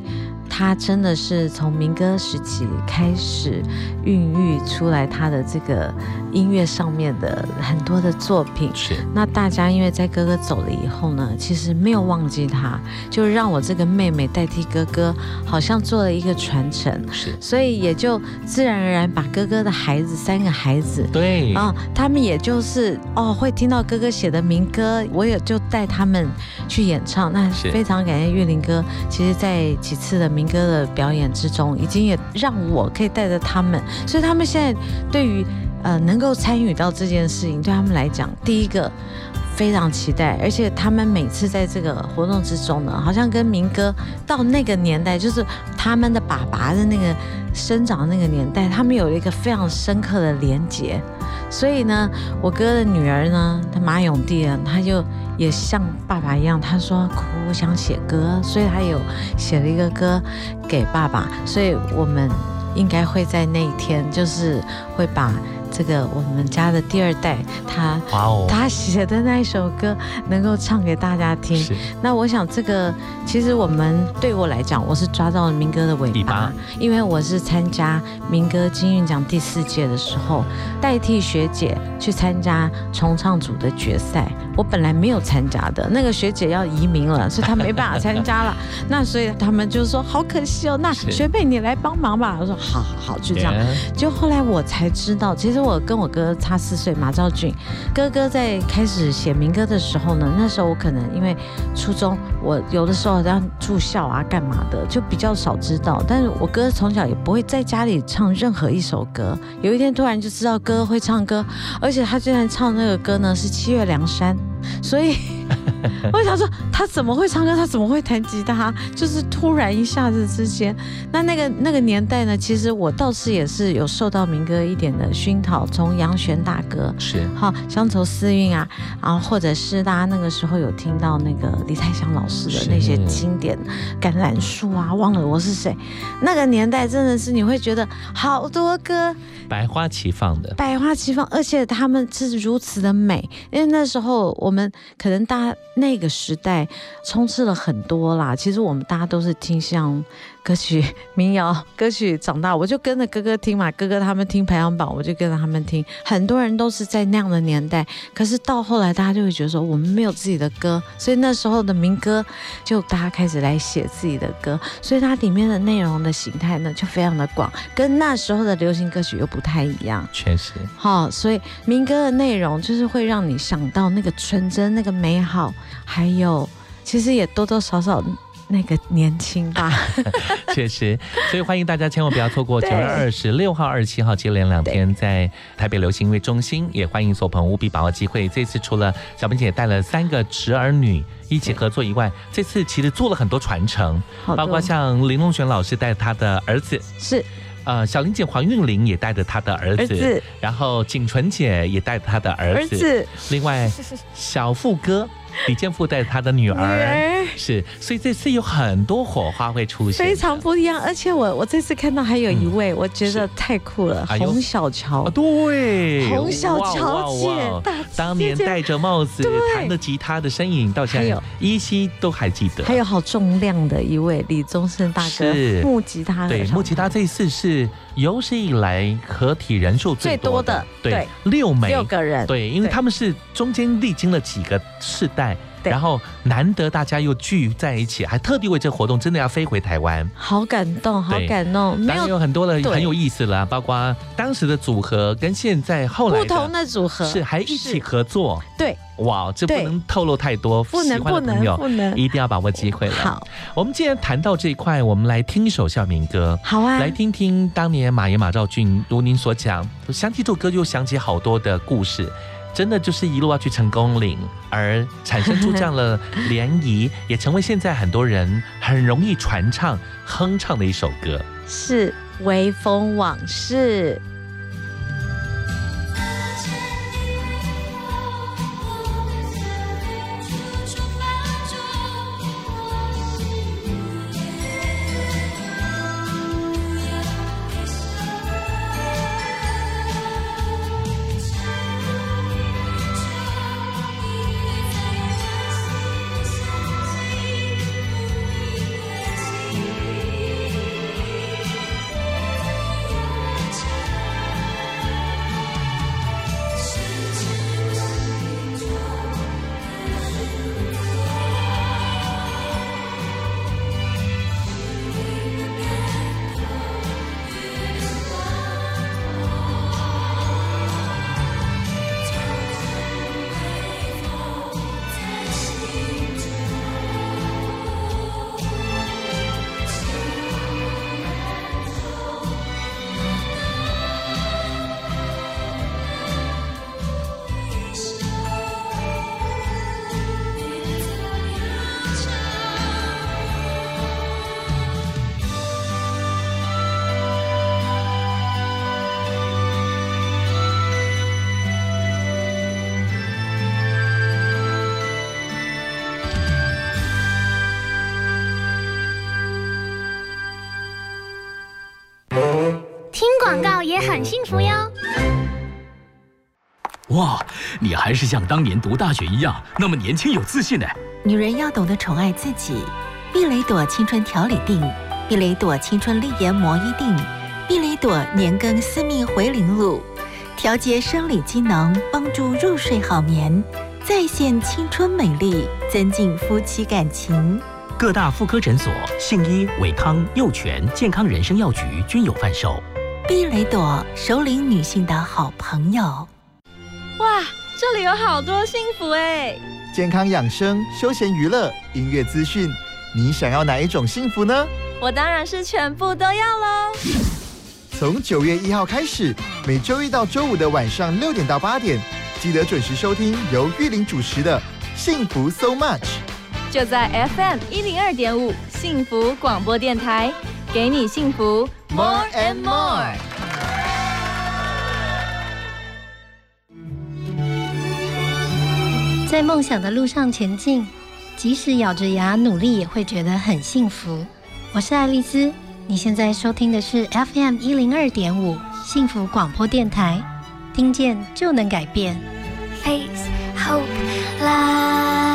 [SPEAKER 2] 他真的是从民歌时期开始孕育出来他的这个音乐上面的很多的作品。
[SPEAKER 1] 是。
[SPEAKER 2] 那大家因为在哥哥走了以后呢，其实没有忘记他，就让我这个妹妹代替哥哥，好像做了一个传承。
[SPEAKER 1] 是。
[SPEAKER 2] 所以也就自然而然把哥哥的孩子三个孩子，
[SPEAKER 1] 对
[SPEAKER 2] 啊，他们也就是哦会听到哥哥写的民歌，我也就带他们去演唱。那非常感谢岳林哥，其实在几次的民民歌的表演之中，已经也让我可以带着他们，所以他们现在对于呃能够参与到这件事情，对他们来讲，第一个非常期待，而且他们每次在这个活动之中呢，好像跟民歌到那个年代，就是他们的爸爸的那个生长那个年代，他们有一个非常深刻的连结。所以呢，我哥的女儿呢，他马永弟啊，他就也像爸爸一样，他说我想写歌，所以他有写了一个歌给爸爸。所以我们应该会在那一天，就是会把这个我们家的第二代，他
[SPEAKER 1] 哦，
[SPEAKER 2] 他写的那一首歌能够唱给大家听。那我想这个其实我们对我来讲，我是抓到了民歌的尾巴，因为我是参加民歌金韵奖第四届的时候，代替学姐去参加重唱组的决赛。我本来没有参加的，那个学姐要移民了，所以她没办法参加了。那所以他们就说好可惜哦，那学妹你来帮忙吧。我说好好好，就这样。就后来我才知道，其实我跟我哥差四岁，马兆俊哥哥在开始写民歌的时候呢，那时候我可能因为初中，我有的时候好像住校啊，干嘛的，就比较少知道。但是我哥从小也不会在家里唱任何一首歌，有一天突然就知道哥哥会唱歌，而且他居然唱那个歌呢是《七月凉山》，所以。我想说，他怎么会唱歌？他怎么会弹吉他？就是突然一下子之间，那那个那个年代呢？其实我倒是也是有受到民歌一点的熏陶，从杨玄大哥
[SPEAKER 1] 是
[SPEAKER 2] 好乡愁四韵啊，然后或者是大家那个时候有听到那个李泰祥老师的那些经典橄榄树啊，忘了我是谁。那个年代真的是你会觉得好多歌
[SPEAKER 1] 百花齐放的，
[SPEAKER 2] 百花齐放，而且他们是如此的美。因为那时候我们可能大家那个时代充斥了很多啦。其实我们大家都是听像歌曲、民谣歌曲长大，我就跟着哥哥听嘛，哥哥他们听排行榜，我就跟着他们听。很多人都是在那样的年代，可是到后来大家就会觉得说我们没有自己的歌，所以那时候的民歌就大家开始来写自己的歌，所以它里面的内容的形态呢就非常的广，跟那时候的流行歌曲又不太一样。
[SPEAKER 1] 确实，
[SPEAKER 2] 好，所以民歌的内容就是会让你想到那个纯真、那个美好，还有其实也多多少少那个年轻吧。
[SPEAKER 1] 确实，所以欢迎大家千万不要错过九月二十六号、二十七号接连两天在台北流行音乐中心，也欢迎所有朋友务必把握机会。这次除了小冰姐带了三个侄儿女。一起合作以外，这次其实做了很多传承，包括像林龙璇老师带他的儿子，
[SPEAKER 2] 是。
[SPEAKER 1] 呃，小林姐黄韵玲也带着她的儿子，
[SPEAKER 2] 儿子。
[SPEAKER 1] 然后景纯姐也带着她的儿子，
[SPEAKER 2] 儿子。
[SPEAKER 1] 另外小富哥李健富带着他的女儿，是，所以这次有很多火花会出现，
[SPEAKER 2] 非常不一样，而且我我这次看到还有一位，我觉得太酷了，洪小乔
[SPEAKER 1] 啊，，对，
[SPEAKER 2] 洪小乔姐
[SPEAKER 1] 当年戴着帽子弹的吉他的身影，到现在依稀都还记得。
[SPEAKER 2] 还有好重量的一位李宗盛大哥，木吉他
[SPEAKER 1] 对木吉他这一次是有史以来合体人数最多的，
[SPEAKER 2] 多的
[SPEAKER 1] 对，六枚
[SPEAKER 2] 六个人
[SPEAKER 1] 对，因为他们是中间历经了几个世代。
[SPEAKER 2] 对。
[SPEAKER 1] 然后难得大家又聚在一起，还特地为这个活动真的要飞回台湾，
[SPEAKER 2] 好感动，好感动，没
[SPEAKER 1] 有
[SPEAKER 2] 有
[SPEAKER 1] 很多的很有意思了，包括当时的组合跟现在后来
[SPEAKER 2] 不同的组合，
[SPEAKER 1] 是还一起合作，
[SPEAKER 2] 对，
[SPEAKER 1] 哇，这不能透露太多，
[SPEAKER 2] 不能
[SPEAKER 1] 喜欢的
[SPEAKER 2] 不能不能。
[SPEAKER 1] 一定要把握机会了。
[SPEAKER 2] 好，
[SPEAKER 1] 我们既然谈到这一块，我们来听一首校民歌。
[SPEAKER 2] 好啊，
[SPEAKER 1] 来听听当年马爷马兆俊，如您所讲，想起这首歌就想起好多的故事，真的就是一路要去成功岭，而产生出这样的涟漪，也成为现在很多人很容易传唱、哼唱的一首歌。
[SPEAKER 2] 是微风往事。
[SPEAKER 14] 很幸福哟。
[SPEAKER 15] 哇，你还是像当年读大学一样那么年轻有自信呢。
[SPEAKER 16] 女人要懂得宠爱自己，碧蕾朵青春调理定，碧蕾朵青春丽颜魔衣定，碧蕾朵年更私密回零露，调节生理机能，帮助入睡好眠，再现青春美丽，增进夫妻感情。
[SPEAKER 17] 各大妇科诊所、信医、伟康、幼泉、健康人生药局均有贩售。
[SPEAKER 16] 碧蕾朵，首领女性的好朋友。
[SPEAKER 18] 哇，这里有好多幸福哎！
[SPEAKER 19] 健康养生、休闲娱乐、音乐资讯，你想要哪一种幸福呢？
[SPEAKER 18] 我当然是全部都要喽！
[SPEAKER 19] 从九月一号开始，每周一到周五的晚上六点到八点，记得准时收听由玉玲主持的《幸福 So Much》。
[SPEAKER 18] 就在 FM 一零二点五幸福广播电台，给你幸福 More and More。
[SPEAKER 20] 在梦想的路上前进，即使咬着牙努力，也会觉得很幸福。我是爱丽丝，你现在收听的是 FM 一零二点五幸福广播电台，听见就能改变。
[SPEAKER 8] Face hope love。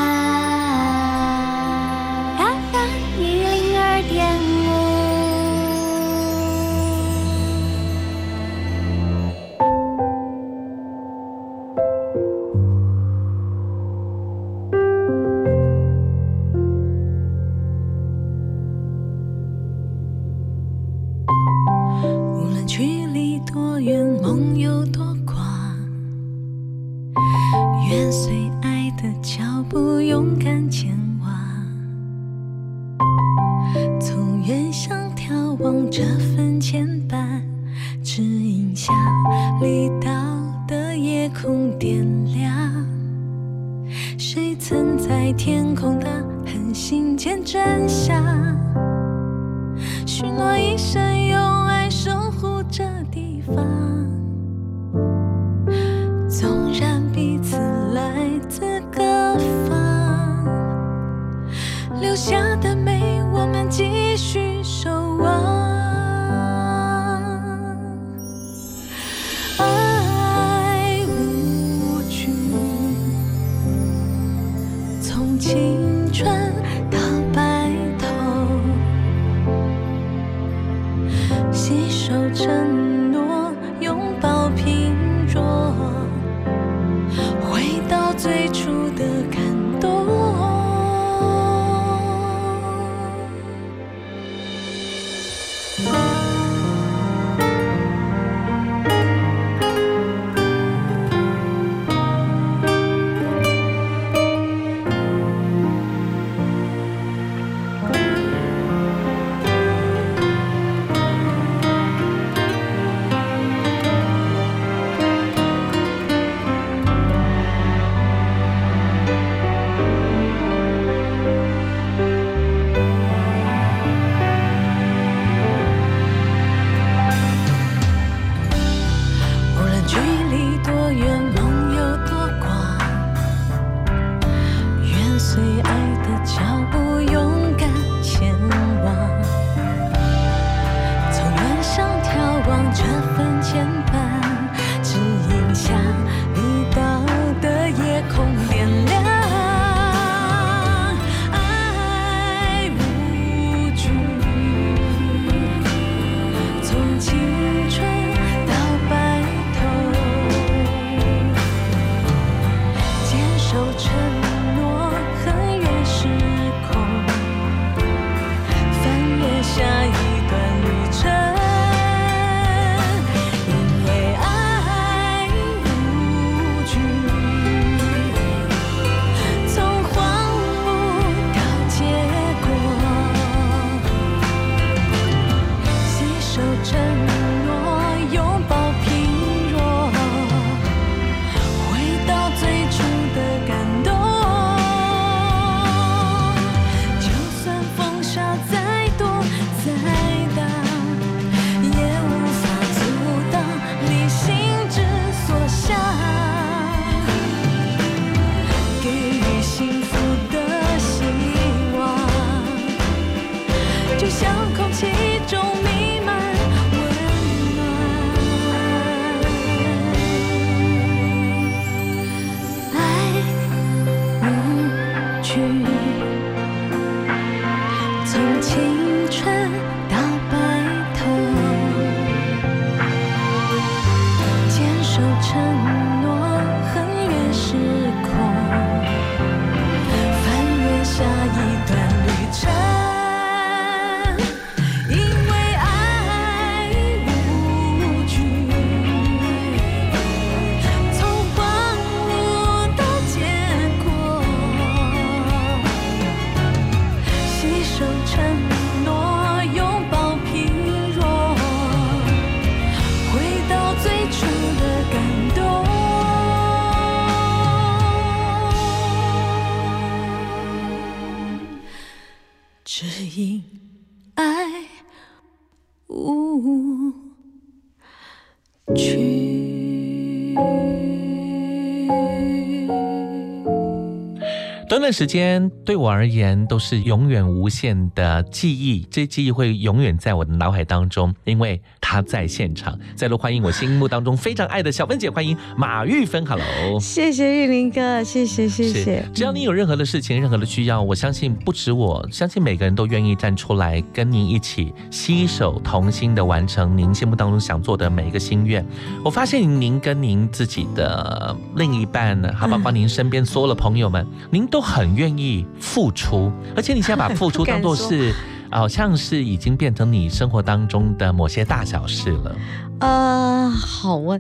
[SPEAKER 21] 时
[SPEAKER 1] 间对我而言都是永远无限的记忆，这些记忆会永远在我的脑海当中，因为他在现场。再度欢迎我心目当中非常爱的小芬姐，欢迎马玉芬，Hello。
[SPEAKER 2] 谢谢玉林哥，谢谢谢谢。
[SPEAKER 1] 只要你有任何的事情、任何的需要，我相信不止我，相信每个人都愿意站出来跟您一起携手同心的完成您心目当中想做的每一个心愿。我发现您跟您自己的另一半，还包括您身边所有的朋友们，您都很愿意付出，而且你现在把付出 当做是。好像是已经变成你生活当中的某些大小事了。
[SPEAKER 2] 呃，好，我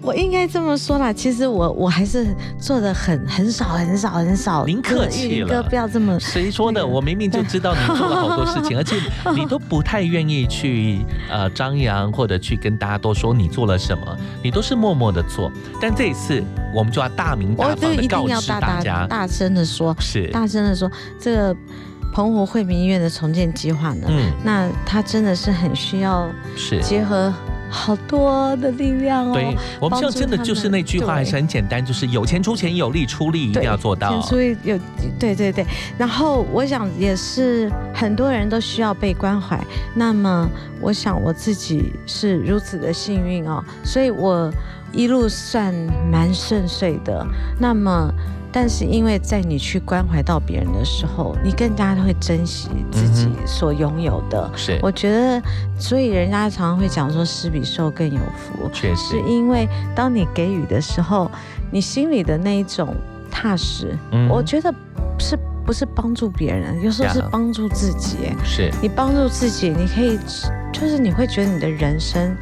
[SPEAKER 2] 我应该这么说啦。其实我我还是做的很很少很少很少。
[SPEAKER 1] 您客气了，
[SPEAKER 2] 哥不要这么。
[SPEAKER 1] 谁说的？我明明就知道你做了好多事情，而且你都不太愿意去呃张扬或者去跟大家多说你做了什么，你都是默默的做。但这一次我们就要大明大放的告知大家，
[SPEAKER 2] 大声的说，
[SPEAKER 1] 是
[SPEAKER 2] 大声的说这个。澎湖惠民医院的重建计划呢？嗯，那它真的是很需要
[SPEAKER 1] 是
[SPEAKER 2] 结合好多的力量哦。
[SPEAKER 1] 对，我们现在真的就是那句话还是很简单，就是有钱出钱，有力出力，一定要做到。
[SPEAKER 2] 所以有对对对，然后我想也是很多人都需要被关怀。那么我想我自己是如此的幸运哦，所以我一路算蛮顺遂的。那么。但是因为在你去关怀到别人的时候，你更加会珍惜自己所拥有的。
[SPEAKER 1] 是，
[SPEAKER 2] 我觉得，所以人家常常会讲说“施比受更有福”。
[SPEAKER 1] 确实，
[SPEAKER 2] 是因为当你给予的时候，你心里的那一种踏实。嗯，我觉得是不是帮助别人，有时候是帮助自己。
[SPEAKER 1] 是
[SPEAKER 2] 你帮助自己，你可以，就是你会觉得你的人生。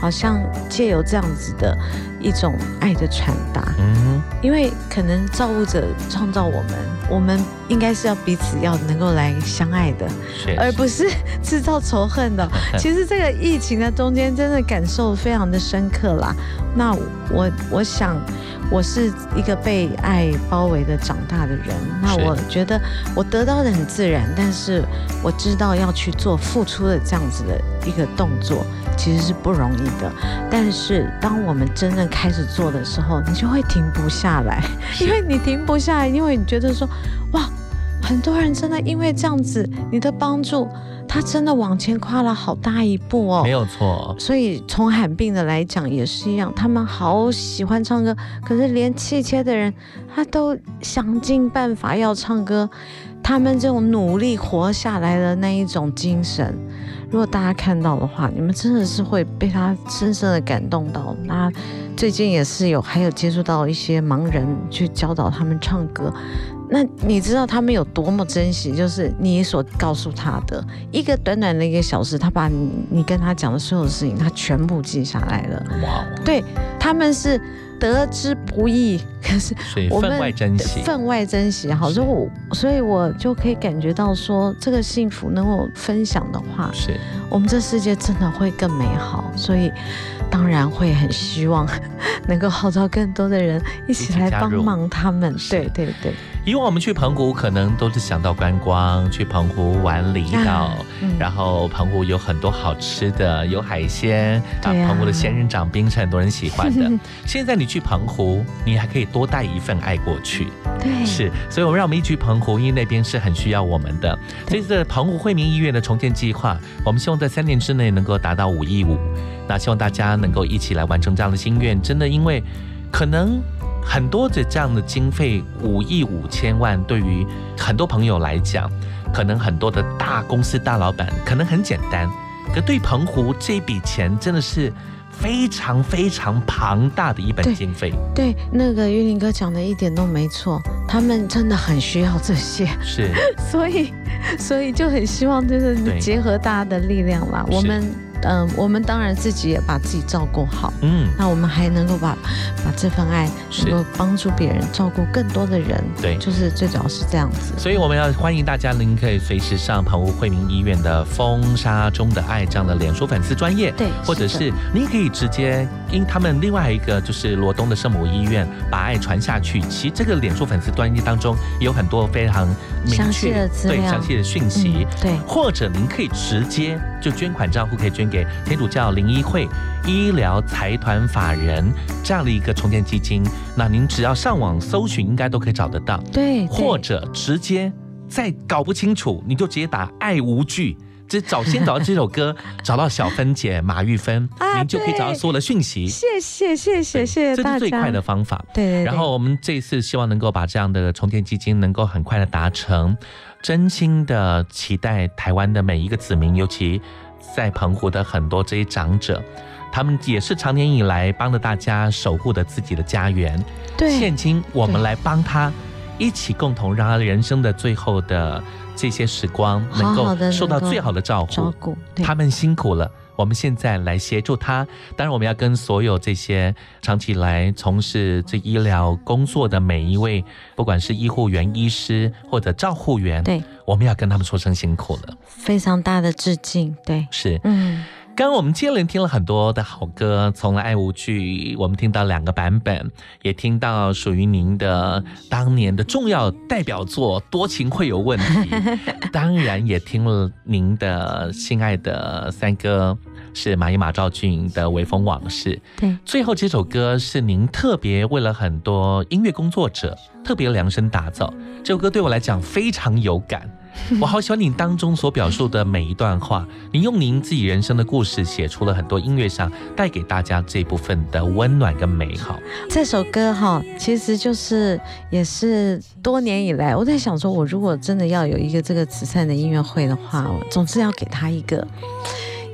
[SPEAKER 2] 好像借由这样子的一种爱的传达，嗯，因为可能造物者创造我们，我们应该是要彼此要能够来相爱的，而不是制造仇恨的。其实这个疫情的中间，真的感受非常的深刻啦。那我我想，我是一个被爱包围的长大的人，那我觉得我得到的很自然，但是我知道要去做付出的这样子的一个动作。其实是不容易的，但是当我们真正开始做的时候，你就会停不下来，因为你停不下来，因为你觉得说，哇，很多人真的因为这样子，你的帮助，他真的往前跨了好大一步哦，
[SPEAKER 1] 没有错。
[SPEAKER 2] 所以从罕病的来讲也是一样，他们好喜欢唱歌，可是连气切的人，他都想尽办法要唱歌，他们这种努力活下来的那一种精神。如果大家看到的话，你们真的是会被他深深的感动到。那最近也是有，还有接触到一些盲人去教导他们唱歌。那你知道他们有多么珍惜，就是你所告诉他的一个短短的一个小时，他把你你跟他讲的所有事情，他全部记下来了。哇！对他们是。得之不易，可是
[SPEAKER 1] 我们分外珍惜，
[SPEAKER 2] 分外珍惜。好，所以我所以我就可以感觉到说，这个幸福能够分享的话，
[SPEAKER 1] 是
[SPEAKER 2] 我们这世界真的会更美好。所以当然会很希望能够号召更多的人一起来帮忙他们。对对对。
[SPEAKER 1] 以往我们去澎湖，可能都是想到观光，去澎湖玩离岛，然后澎湖有很多好吃的，有海鲜啊，澎湖的仙人掌冰是很多人喜欢的。现在你去澎湖，你还可以多带一份爱过去。
[SPEAKER 2] 对，
[SPEAKER 1] 是，所以我们让我们一去澎湖，因为那边是很需要我们的。这次澎湖惠民医院的重建计划，我们希望在三年之内能够达到五亿五。那希望大家能够一起来完成这样的心愿。真的，因为可能。很多的这样的经费，五亿五千万，对于很多朋友来讲，可能很多的大公司大老板可能很简单，可对澎湖这一笔钱真的是非常非常庞大的一本经费。
[SPEAKER 2] 对，那个玉林哥讲的一点都没错，他们真的很需要这些，
[SPEAKER 1] 是，
[SPEAKER 2] 所以所以就很希望就是
[SPEAKER 1] 对
[SPEAKER 2] 结合大家的力量啦，我们。嗯，我们当然自己也把自己照顾好，
[SPEAKER 1] 嗯，
[SPEAKER 2] 那我们还能够把把这份爱能够帮助别人，照顾更多的人，
[SPEAKER 1] 对。
[SPEAKER 2] 就是最主要是这样子。
[SPEAKER 1] 所以我们要欢迎大家，您可以随时上澎湖惠民医院的“风沙中的爱”这样的脸书粉丝专业，
[SPEAKER 2] 对
[SPEAKER 1] 或者是您可以直接，因为他们另外一个就是罗东的圣母医院，把爱传下去。其实这个脸书粉丝专业当中有很多非常明
[SPEAKER 2] 详细
[SPEAKER 1] 确
[SPEAKER 2] 的资料。
[SPEAKER 1] 对详细的讯息，
[SPEAKER 2] 嗯对。
[SPEAKER 1] 或者您可以直接就捐款账户可以捐给天主教灵医会医疗财团法人这样的一个重建基金，那您只要上网搜寻，应该都可以找得到。
[SPEAKER 2] 对，对
[SPEAKER 1] 或者直接再搞不清楚，你就直接打“爱无惧”，这找先找到这首歌，找到小芬姐马玉芬，
[SPEAKER 2] 啊
[SPEAKER 1] 您就可以找到所有的讯息。
[SPEAKER 2] 谢谢谢谢谢谢
[SPEAKER 1] 这是最快的方法。
[SPEAKER 2] 对对对
[SPEAKER 1] 然后我们这一次希望能够把这样的重建基金能够很快的达成，真心的期待台湾的每一个子民，尤其在澎湖的很多这些长者。他们也是长年以来帮着大家守护的自己的家园。
[SPEAKER 2] 对
[SPEAKER 1] 现今我们来帮他，一起共同让他人生的最后的这些时光能够受到最好的照顾。
[SPEAKER 2] 照顾
[SPEAKER 1] 他们辛苦了。我们现在来协助他，当然我们要跟所有这些长期以来从事这医疗工作的每一位，不管是医护员、医师或者照护员，
[SPEAKER 2] 对，
[SPEAKER 1] 我们要跟他们说声辛苦了。
[SPEAKER 2] 非常大的致敬，对，
[SPEAKER 1] 是，
[SPEAKER 2] 嗯。
[SPEAKER 1] 刚刚我们接连听了很多的好歌，从《爱无惧》，我们听到两个版本，也听到属于您的当年的重要代表作《多情会有问题》，当然也听了您的心爱的三哥是马伊马兆俊的《微风往事》。
[SPEAKER 2] 对，
[SPEAKER 1] 最后这首歌是您特别为了很多音乐工作者特别量身打造，这首歌对我来讲非常有感。我好喜欢你当中所表述的每一段话，你用您自己人生的故事写出了很多音乐上带给大家这部分的温暖跟美好。
[SPEAKER 2] 这首歌哈，其实就是也是多年以来，我在想说，我如果真的要有一个这个慈善的音乐会的话，我总是要给他一个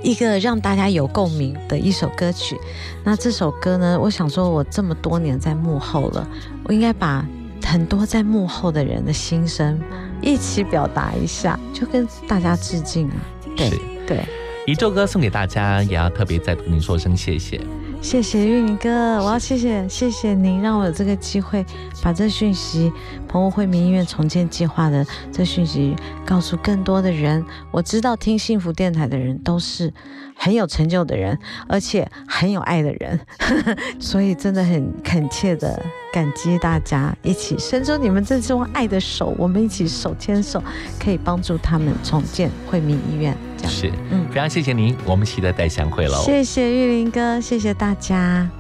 [SPEAKER 2] 一个让大家有共鸣的一首歌曲。那这首歌呢，我想说，我这么多年在幕后了，我应该把很多在幕后的人的心声一起表达一下，就跟大家致敬啊。对对，
[SPEAKER 1] 一周歌送给大家，也要特别再跟您说声谢谢。
[SPEAKER 2] 谢谢玉林哥，我要谢谢谢谢您，让我有这个机会把这讯息，澎湖惠民医院重建计划的这讯息告诉更多的人。我知道听幸福电台的人都是很有成就的人，而且很有爱的人，所以真的很恳切的感激大家一起伸出你们这双爱的手，我们一起手牵手，可以帮助他们重建惠民医院。这样
[SPEAKER 1] 是，嗯，非常谢谢您，我们期待再相会喽。
[SPEAKER 2] 谢谢玉林哥，谢谢大家。